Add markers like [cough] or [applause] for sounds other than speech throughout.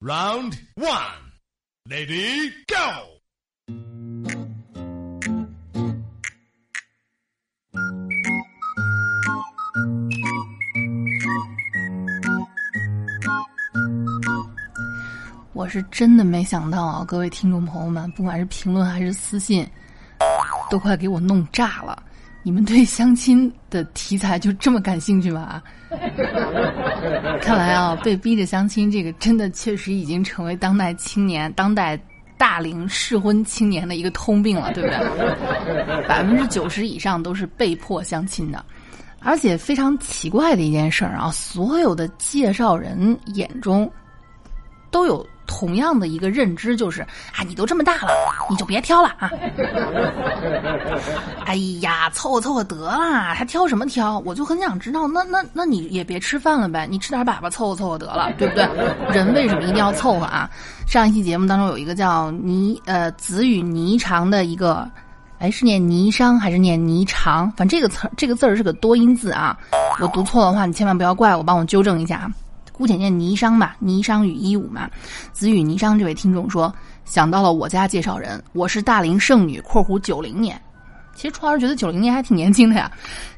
Round one, lady, go. 我是真的没想到啊，各位听众朋友们，不管是评论还是私信，都快给我弄炸了。你们对相亲的题材就这么感兴趣吗？[laughs] 看来啊，被逼着相亲，这个真的确实已经成为当代青年、当代大龄适婚青年的一个通病了，对不对？[laughs] 百分之九十以上都是被迫相亲的，而且非常奇怪的一件事儿啊，所有的介绍人眼中都有。同样的一个认知就是啊，你都这么大了，你就别挑了啊！[laughs] 哎呀，凑合凑合得了，还挑什么挑？我就很想知道，那那那你也别吃饭了呗，你吃点粑粑凑合凑合得了，对不对？人为什么一定要凑合啊？上一期节目当中有一个叫霓呃子与霓裳的一个，哎是念霓裳还是念霓裳？反正这个词这个字儿是个多音字啊，我读错的话你千万不要怪我，帮我纠正一下啊。姑且念霓裳吧，霓裳羽衣舞嘛。子羽霓裳这位听众说，想到了我家介绍人，我是大龄剩女（括弧九零年）。其实川儿觉得九零年还挺年轻的呀，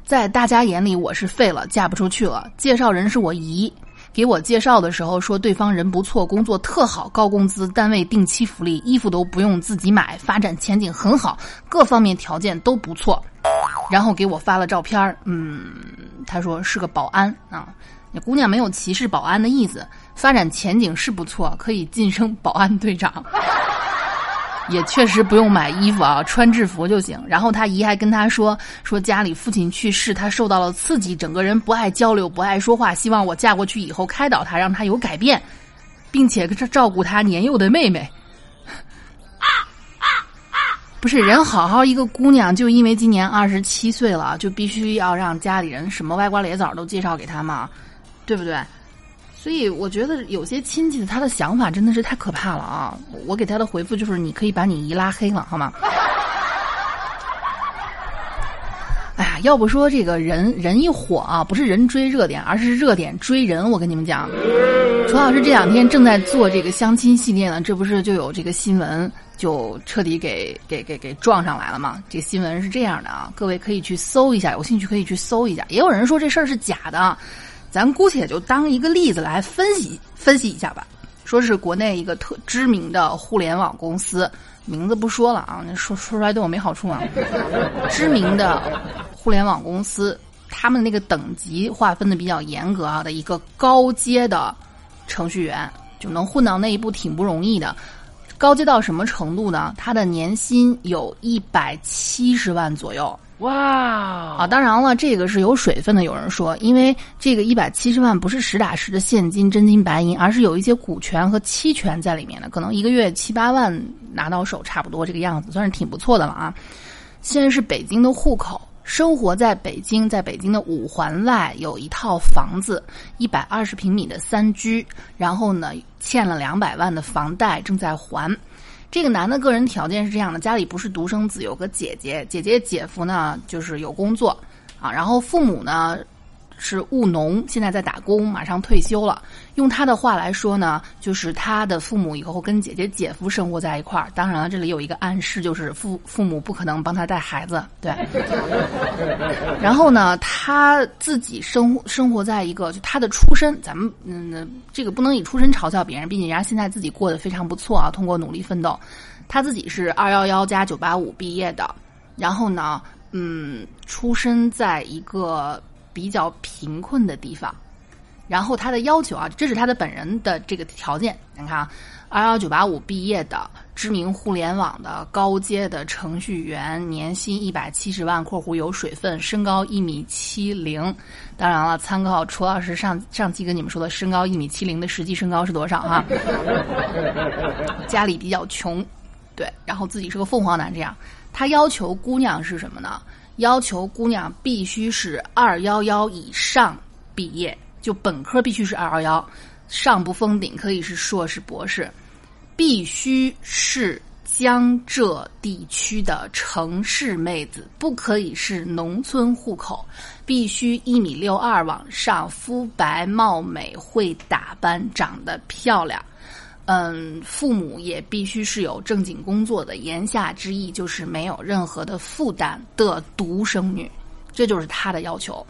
在大家眼里我是废了，嫁不出去了。介绍人是我姨，给我介绍的时候说对方人不错，工作特好，高工资，单位定期福利，衣服都不用自己买，发展前景很好，各方面条件都不错。然后给我发了照片嗯，他说是个保安啊。那姑娘没有歧视保安的意思，发展前景是不错，可以晋升保安队长，也确实不用买衣服啊，穿制服就行。然后他姨还跟他说，说家里父亲去世，他受到了刺激，整个人不爱交流，不爱说话，希望我嫁过去以后开导他，让他有改变，并且照顾他年幼的妹妹。不是人好好一个姑娘，就因为今年二十七岁了，就必须要让家里人什么歪瓜裂枣都介绍给她吗？对不对？所以我觉得有些亲戚他的想法真的是太可怕了啊！我给他的回复就是：你可以把你姨拉黑了，好吗？[laughs] 哎呀，要不说这个人人一火啊，不是人追热点，而是热点追人。我跟你们讲，楚老师这两天正在做这个相亲系列呢，这不是就有这个新闻。就彻底给给给给撞上来了吗？这个新闻是这样的啊，各位可以去搜一下，有兴趣可以去搜一下。也有人说这事儿是假的，咱姑且就当一个例子来分析分析一下吧。说是国内一个特知名的互联网公司，名字不说了啊，说说出来对我没好处啊。知名的互联网公司，他们那个等级划分的比较严格啊的一个高阶的程序员，就能混到那一步挺不容易的。高阶到什么程度呢？他的年薪有一百七十万左右。哇！啊，当然了，这个是有水分的。有人说，因为这个一百七十万不是实打实的现金真金白银，而是有一些股权和期权在里面的，可能一个月七八万拿到手，差不多这个样子，算是挺不错的了啊。现在是北京的户口。生活在北京，在北京的五环外有一套房子，一百二十平米的三居，然后呢欠了两百万的房贷正在还。这个男的个人条件是这样的：家里不是独生子，有个姐姐，姐姐姐夫呢就是有工作啊，然后父母呢。是务农，现在在打工，马上退休了。用他的话来说呢，就是他的父母以后跟姐姐、姐夫生活在一块儿。当然了，这里有一个暗示，就是父父母不可能帮他带孩子，对。然后呢，他自己生生活在一个，就他的出身，咱们嗯，这个不能以出身嘲笑别人，毕竟人家现在自己过得非常不错啊，通过努力奋斗。他自己是二幺幺加九八五毕业的，然后呢，嗯，出生在一个。比较贫困的地方，然后他的要求啊，这是他的本人的这个条件。你看啊，二幺九八五毕业的，知名互联网的高阶的程序员，年薪一百七十万（括弧有水分），身高一米七零。当然了，参考楚老师上上期跟你们说的身高一米七零的实际身高是多少哈？[laughs] 家里比较穷，对，然后自己是个凤凰男，这样。他要求姑娘是什么呢？要求姑娘必须是二幺幺以上毕业，就本科必须是二幺幺，上不封顶，可以是硕士、博士，必须是江浙地区的城市妹子，不可以是农村户口，必须一米六二往上，肤白貌美，会打扮，长得漂亮。嗯，父母也必须是有正经工作的，言下之意就是没有任何的负担的独生女，这就是他的要求。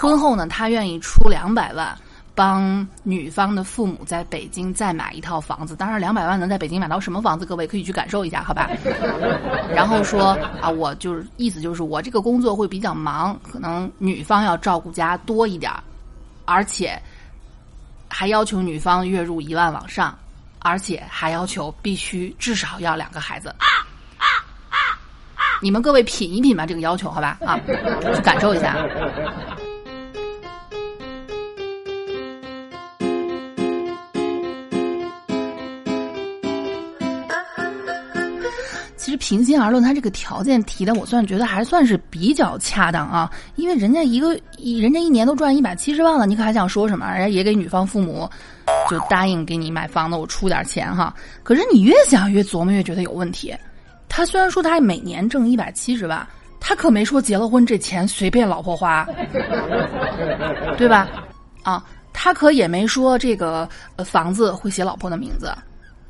婚后呢，他愿意出两百万。帮女方的父母在北京再买一套房子，当然两百万能在北京买到什么房子？各位可以去感受一下，好吧？然后说啊，我就是意思就是我这个工作会比较忙，可能女方要照顾家多一点而且还要求女方月入一万往上，而且还要求必须至少要两个孩子。你们各位品一品吧，这个要求好吧？啊，[laughs] 去感受一下。其实平心而论，他这个条件提的，我算觉得还算是比较恰当啊。因为人家一个，人家一年都赚一百七十万了，你可还想说什么？人家也给女方父母就答应给你买房子，我出点钱哈。可是你越想越琢磨，越觉得有问题。他虽然说他每年挣一百七十万，他可没说结了婚这钱随便老婆花，[laughs] 对吧？啊，他可也没说这个房子会写老婆的名字，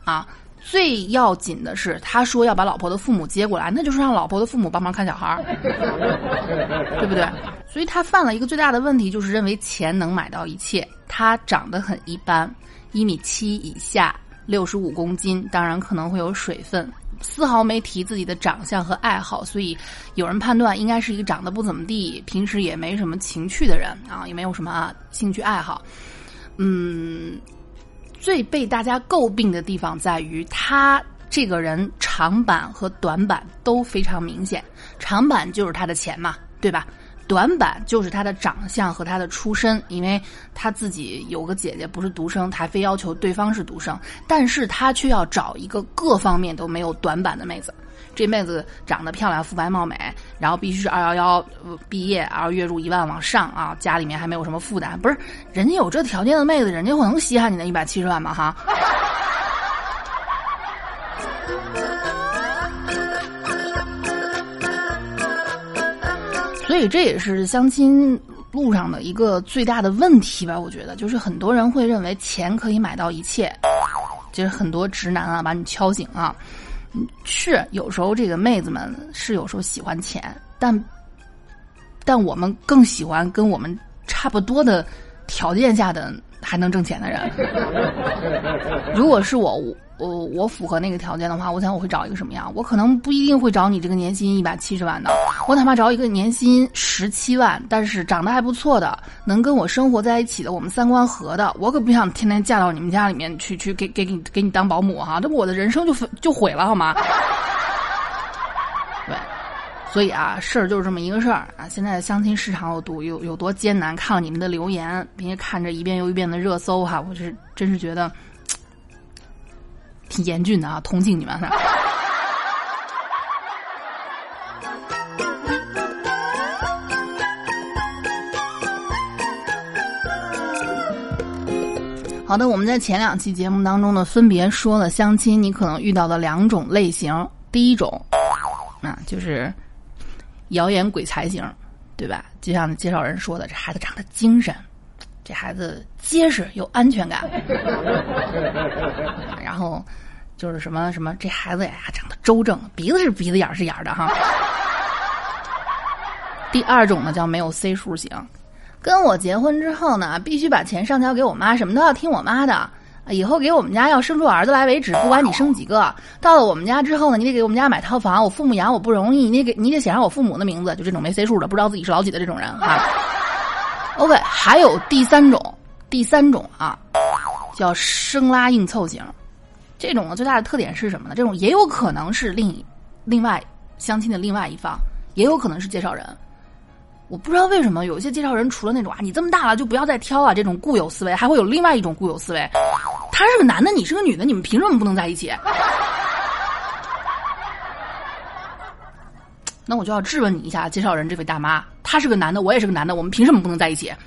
啊。最要紧的是，他说要把老婆的父母接过来，那就是让老婆的父母帮忙看小孩儿，[laughs] 对不对？所以他犯了一个最大的问题，就是认为钱能买到一切。他长得很一般，一米七以下，六十五公斤，当然可能会有水分，丝毫没提自己的长相和爱好，所以有人判断应该是一个长得不怎么地，平时也没什么情趣的人啊，也没有什么兴趣爱好，嗯。最被大家诟病的地方在于，他这个人长板和短板都非常明显。长板就是他的钱嘛，对吧？短板就是他的长相和他的出身，因为他自己有个姐姐不是独生，他非要求对方是独生，但是他却要找一个各方面都没有短板的妹子。这妹子长得漂亮、肤白貌美，然后必须是二幺幺毕业，然后月入一万往上啊，家里面还没有什么负担。不是，人家有这条件的妹子，人家会能稀罕你那一百七十万吗？哈。所以这也是相亲路上的一个最大的问题吧？我觉得，就是很多人会认为钱可以买到一切，就是很多直男啊，把你敲醒啊。是有时候这个妹子们是有时候喜欢钱，但但我们更喜欢跟我们差不多的条件下的还能挣钱的人。如果是我。我我符合那个条件的话，我想我会找一个什么样？我可能不一定会找你这个年薪一百七十万的，我哪怕找一个年薪十七万，但是长得还不错的，能跟我生活在一起的，我们三观合的，我可不想天天嫁到你们家里面去，去给给给给你当保姆哈，这不我的人生就就毁了好吗？所以啊，事儿就是这么一个事儿啊。现在的相亲市场有多有有多艰难？看了你们的留言，并且看着一遍又一遍的热搜哈，我是真是觉得。[tsk] 挺严峻的啊，同情你们。[laughs] 好的，我们在前两期节目当中呢，分别说了相亲你可能遇到的两种类型。第一种，啊，就是谣言鬼才型，对吧？就像介绍人说的，这孩子长得精神，这孩子结实有安全感，[laughs] 然后。就是什么什么，这孩子呀长得周正，鼻子是鼻子，眼是眼的哈。[laughs] 第二种呢叫没有 C 数型，跟我结婚之后呢，必须把钱上交给我妈，什么都要听我妈的。以后给我们家要生出儿子来为止，不管你生几个。到了我们家之后呢，你得给我们家买套房，我父母养我不容易，你得给你得写上我父母的名字，就这种没 C 数的，不知道自己是老几的这种人哈。[laughs] OK，还有第三种，第三种啊，叫生拉硬凑型。这种的最大的特点是什么呢？这种也有可能是另另外相亲的另外一方，也有可能是介绍人。我不知道为什么有些介绍人除了那种啊，你这么大了就不要再挑啊这种固有思维，还会有另外一种固有思维。他是个男的，你是个女的，你们凭什么不能在一起？[laughs] 那我就要质问你一下，介绍人这位大妈，他是个男的，我也是个男的，我们凭什么不能在一起？[laughs]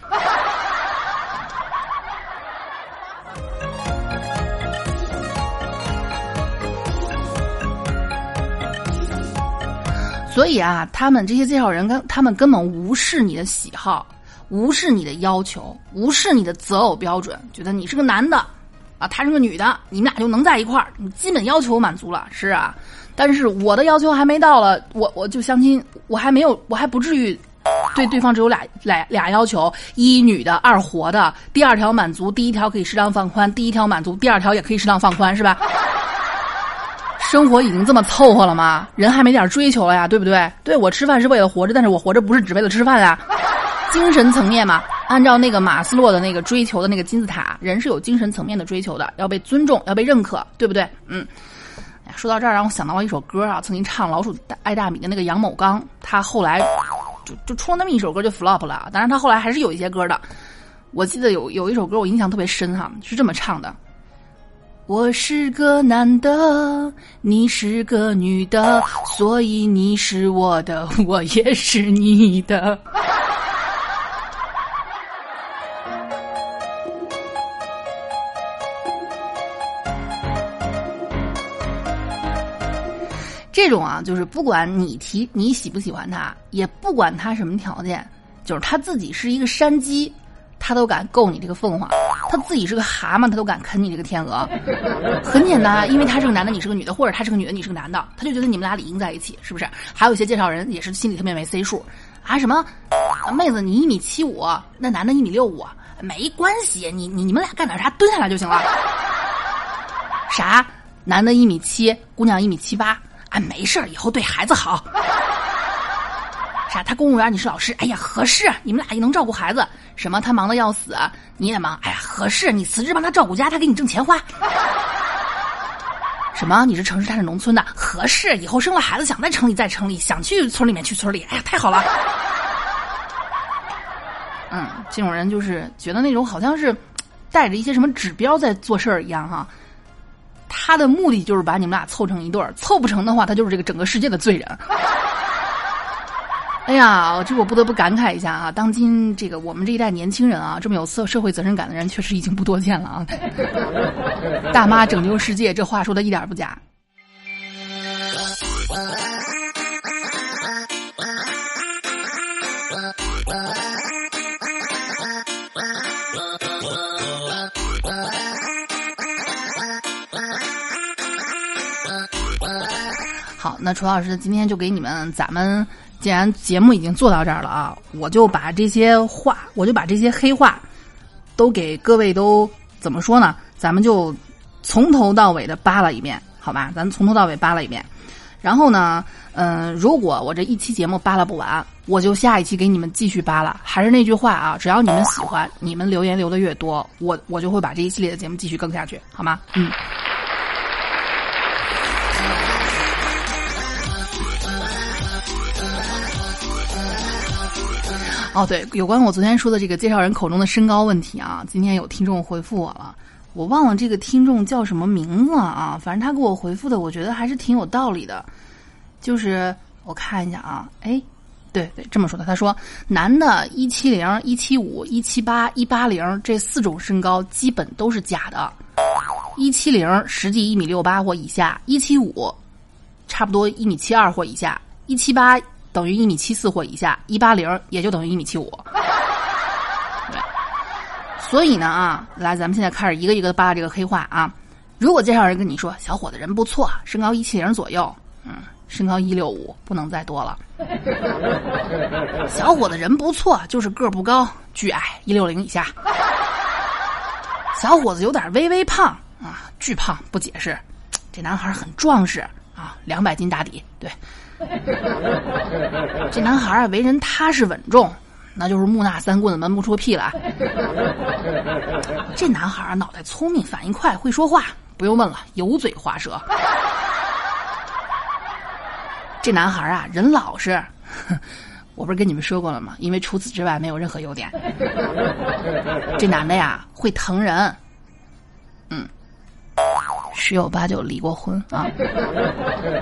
所以啊，他们这些介绍人跟他们根本无视你的喜好，无视你的要求，无视你的择偶标准，觉得你是个男的，啊，她是个女的，你们俩就能在一块儿，你基本要求满足了，是啊。但是我的要求还没到了，我我就相亲，我还没有，我还不至于对对方只有俩俩俩要求：一女的，二活的。第二条满足，第一条可以适当放宽；第一条满足，第二条也可以适当放宽，是吧？[laughs] 生活已经这么凑合了吗？人还没点追求了呀，对不对？对我吃饭是为了活着，但是我活着不是只为了吃饭啊。精神层面嘛，按照那个马斯洛的那个追求的那个金字塔，人是有精神层面的追求的，要被尊重，要被认可，对不对？嗯。说到这儿，让我想到了一首歌啊，曾经唱《老鼠爱大米》的那个杨某刚，他后来就就出了那么一首歌就 flop 了。当然，他后来还是有一些歌的。我记得有有一首歌我印象特别深哈，是这么唱的：我是个男的，你是个女的，所以你是我的，我也是你的。这种啊，就是不管你提你喜不喜欢他，也不管他什么条件，就是他自己是一个山鸡，他都敢够你这个凤凰；他自己是个蛤蟆，他都敢啃你这个天鹅。[laughs] 很简单，因为他是个男的，你是个女的，或者他是个女的，你是个男的，他就觉得你们俩理应在一起，是不是？还有一些介绍人也是心里特别没 C 数啊，什么妹子你一米七五，那男的一米六五，没关系，你你你们俩干点啥，蹲下来就行了。啥？男的一米七，姑娘一米七八。啊，没事，以后对孩子好。[laughs] 啥？他公务员，你是老师？哎呀，合适，你们俩也能照顾孩子。什么？他忙的要死，你也忙。哎呀，合适，你辞职帮他照顾家，他给你挣钱花。[laughs] 什么？你是城市，他是农村的，合适，以后生了孩子想在城里在城里，想去村里面去村里。哎呀，太好了。嗯，这种人就是觉得那种好像是带着一些什么指标在做事儿一样哈。他的目的就是把你们俩凑成一对儿，凑不成的话，他就是这个整个世界的罪人。[laughs] 哎呀，这我不得不感慨一下啊！当今这个我们这一代年轻人啊，这么有社社会责任感的人，确实已经不多见了啊。[laughs] 大妈拯救世界，这话说的一点不假。那楚老师今天就给你们，咱们既然节目已经做到这儿了啊，我就把这些话，我就把这些黑话，都给各位都怎么说呢？咱们就从头到尾的扒了一遍，好吧？咱从头到尾扒了一遍，然后呢，嗯，如果我这一期节目扒拉不完，我就下一期给你们继续扒拉。还是那句话啊，只要你们喜欢，你们留言留的越多，我我就会把这一系列的节目继续更下去，好吗？嗯。哦，对，有关我昨天说的这个介绍人口中的身高问题啊，今天有听众回复我了，我忘了这个听众叫什么名字了啊，反正他给我回复的，我觉得还是挺有道理的，就是我看一下啊，哎，对对，这么说的，他说男的一七零、一七五、一七八、一八零这四种身高基本都是假的，一七零实际一米六八或以下，一七五差不多一米七二或以下，一七八。等于一米七四或以下，一八零也就等于一米七五。所以呢啊，来，咱们现在开始一个一个扒这个黑话啊。如果介绍人跟你说小伙子人不错，身高一七零左右，嗯，身高一六五不能再多了。小伙子人不错，就是个不高，巨矮一六零以下。小伙子有点微微胖啊，巨胖不解释。这男孩很壮实啊，两百斤打底，对。[laughs] 这男孩啊，为人踏实稳重，那就是木讷三棍子闷不出屁来。[laughs] 这男孩啊，脑袋聪明，反应快，会说话，不用问了，油嘴滑舌。这男孩啊，人老实，[laughs] 我不是跟你们说过了吗？因为除此之外没有任何优点。这男的呀，会疼人。十有八九离过婚啊！[laughs]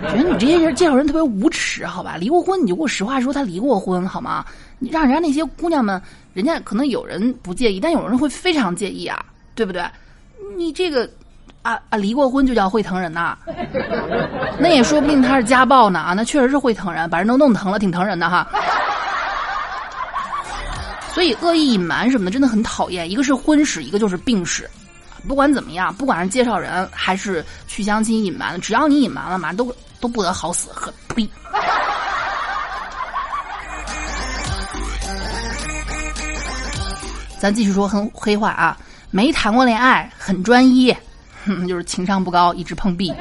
觉得你这些人介绍人特别无耻，好吧？离过婚你就给我实话说他离过婚好吗？你让人家那些姑娘们，人家可能有人不介意，但有人会非常介意啊，对不对？你这个啊啊，离过婚就叫会疼人呐？那也说不定他是家暴呢啊！那确实是会疼人，把人都弄疼了，挺疼人的哈。所以恶意隐瞒什么的真的很讨厌，一个是婚史，一个就是病史。不管怎么样，不管是介绍人还是去相亲隐瞒，只要你隐瞒了嘛，都都不得好死。呵，呸！[laughs] 咱继续说黑黑话啊，没谈过恋爱，很专一，哼，[laughs] 就是情商不高，一直碰壁啊。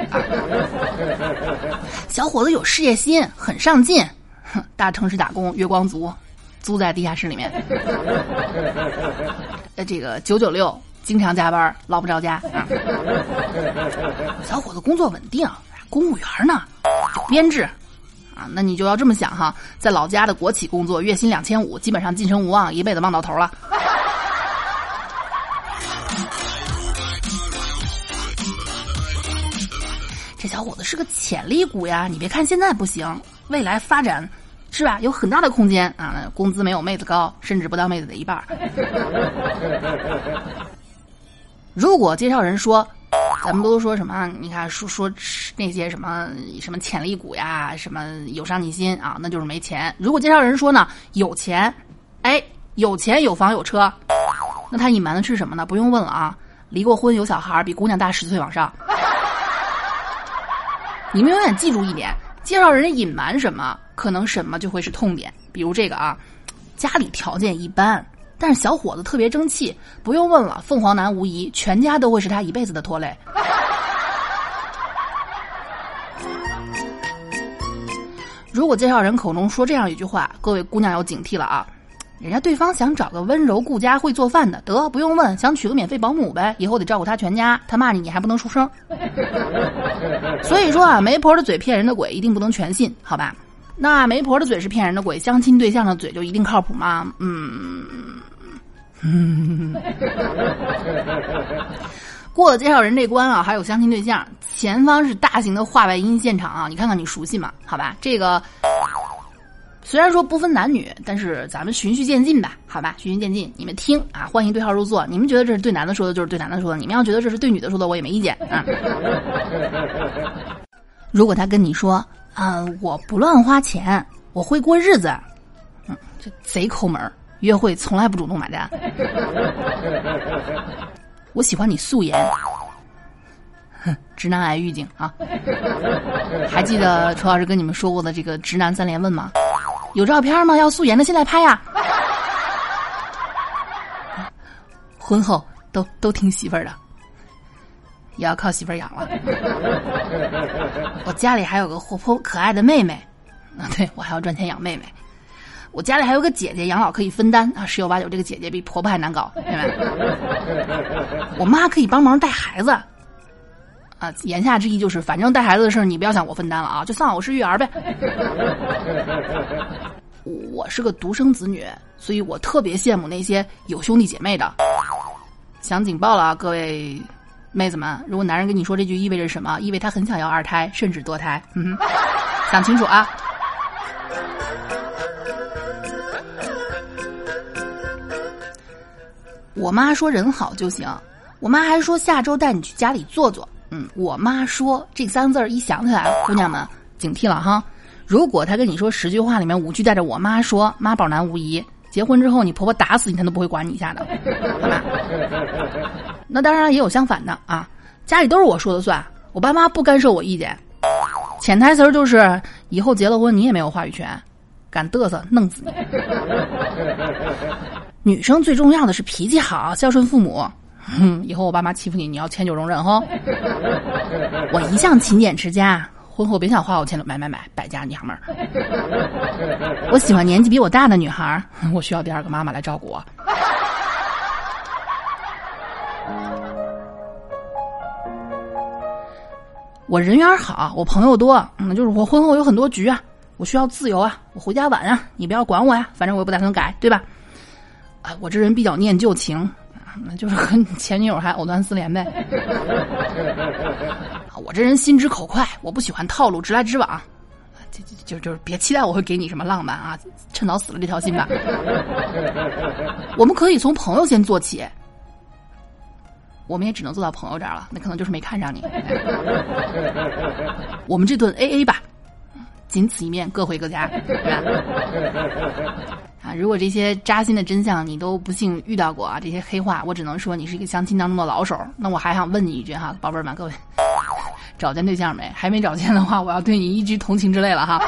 小伙子有事业心，很上进，哼，[laughs] 大城市打工，月光族，租在地下室里面。呃，这个九九六，经常加班，捞不着家啊。小伙子工作稳定，公务员呢，有编制。啊，那你就要这么想哈，在老家的国企工作，月薪两千五，基本上晋升无望，一辈子望到头了。这小伙子是个潜力股呀！你别看现在不行，未来发展是吧？有很大的空间啊！工资没有妹子高，甚至不到妹子的一半。如果介绍人说，咱们都说什么？你看说说那些什么什么潜力股呀，什么有上进心啊，那就是没钱。如果介绍人说呢，有钱，哎，有钱有房有车，那他隐瞒的是什么呢？不用问了啊，离过婚有小孩，比姑娘大十岁往上。[laughs] 你们永远记住一点：介绍人隐瞒什么，可能什么就会是痛点。比如这个啊，家里条件一般，但是小伙子特别争气，不用问了，凤凰男无疑，全家都会是他一辈子的拖累。[laughs] 如果介绍人口中说这样一句话，各位姑娘要警惕了啊！人家对方想找个温柔顾家、会做饭的，得不用问，想娶个免费保姆呗，以后得照顾他全家。他骂你，你还不能出声。[laughs] 所以说啊，媒婆的嘴骗人的鬼，一定不能全信，好吧？那媒婆的嘴是骗人的鬼，相亲对象的嘴就一定靠谱吗？嗯，嗯 [laughs] 过了介绍人这关啊，还有相亲对象，前方是大型的话外音现场啊，你看看你熟悉吗？好吧，这个。虽然说不分男女，但是咱们循序渐进吧，好吧，循序渐进。你们听啊，欢迎对号入座。你们觉得这是对男的说的，就是对男的说的；你们要觉得这是对女的说的，我也没意见啊。[laughs] 如果他跟你说啊，我不乱花钱，我会过日子，嗯，这贼抠门约会从来不主动买单。[laughs] 我喜欢你素颜，哼，直男癌预警啊！还记得楚老师跟你们说过的这个直男三连问吗？有照片吗？要素颜的，现在拍呀！婚后都都听媳妇儿的，也要靠媳妇儿养了。我家里还有个活泼可爱的妹妹，啊，对我还要赚钱养妹妹。我家里还有个姐姐，养老可以分担啊，十有八九这个姐姐比婆婆还难搞，[laughs] 明白？我妈可以帮忙带孩子，啊，言下之意就是，反正带孩子的事儿你不要想我分担了啊，就算我是育儿呗。我是个独生子女，所以我特别羡慕那些有兄弟姐妹的。想警报了啊，各位妹子们！如果男人跟你说这句，意味着什么？意味他很想要二胎，甚至多胎。嗯，想清楚啊！我妈说人好就行，我妈还说下周带你去家里坐坐。嗯，我妈说这三个字儿一想起来，姑娘们警惕了哈。如果他跟你说十句话里面五句带着“我妈说”，妈宝男无疑。结婚之后，你婆婆打死你，他都不会管你一下的，好吧？那当然也有相反的啊，家里都是我说的算，我爸妈不干涉我意见。潜台词就是以后结了婚，你也没有话语权，敢嘚瑟，弄死你。女生最重要的是脾气好，孝顺父母。哼，[laughs] 以后我爸妈欺负你，你要迁就容忍哈。我一向勤俭持家。婚后别想花我钱，买买买，败家娘们儿！我喜欢年纪比我大的女孩，我需要第二个妈妈来照顾我。我人缘好，我朋友多，嗯，就是我婚后有很多局啊，我需要自由啊，我回家晚啊，你不要管我呀，反正我也不打算改，对吧？啊，我这人比较念旧情。那就是和前女友还藕断丝连呗。[laughs] 我这人心直口快，我不喜欢套路，直来直往。就就就是别期待我会给你什么浪漫啊，趁早死了这条心吧。[laughs] 我们可以从朋友先做起，我们也只能做到朋友这儿了。那可能就是没看上你。[laughs] 我们这顿 A A 吧，仅此一面，各回各家。啊，啊！如果这些扎心的真相你都不幸遇到过啊，这些黑话，我只能说你是一个相亲当中的老手。那我还想问你一句哈，宝贝们，各位，找见对象没？还没找见的话，我要对你一句同情之泪了哈。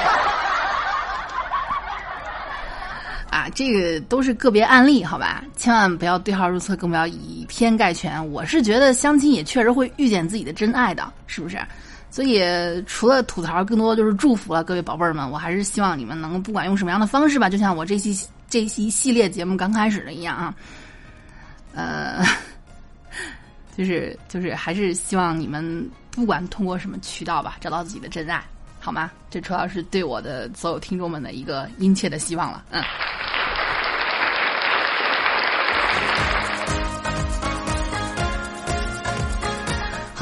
啊，这个都是个别案例，好吧？千万不要对号入册，更不要以偏概全。我是觉得相亲也确实会遇见自己的真爱的，是不是？所以除了吐槽，更多就是祝福了，各位宝贝儿们。我还是希望你们能不管用什么样的方式吧，就像我这期这期系列节目刚开始的一样啊，呃，[laughs] 就是就是还是希望你们不管通过什么渠道吧，找到自己的真爱，好吗？这主要是对我的所有听众们的一个殷切的希望了，嗯。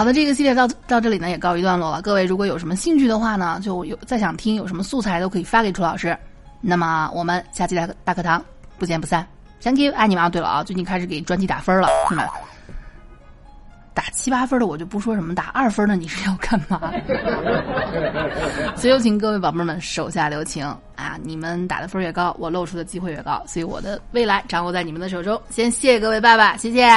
好的，这个系列到到这里呢也告一段落了。各位如果有什么兴趣的话呢，就有再想听有什么素材都可以发给楚老师。那么我们下期大大课堂不见不散。Thank you，爱你们啊！对了啊，最近开始给专辑打分了，打七八分的我就不说什么，打二分的你是要干嘛？[laughs] 所以有请各位宝贝们手下留情啊！你们打的分越高，我露出的机会越高，所以我的未来掌握在你们的手中。先谢谢各位爸爸，谢谢。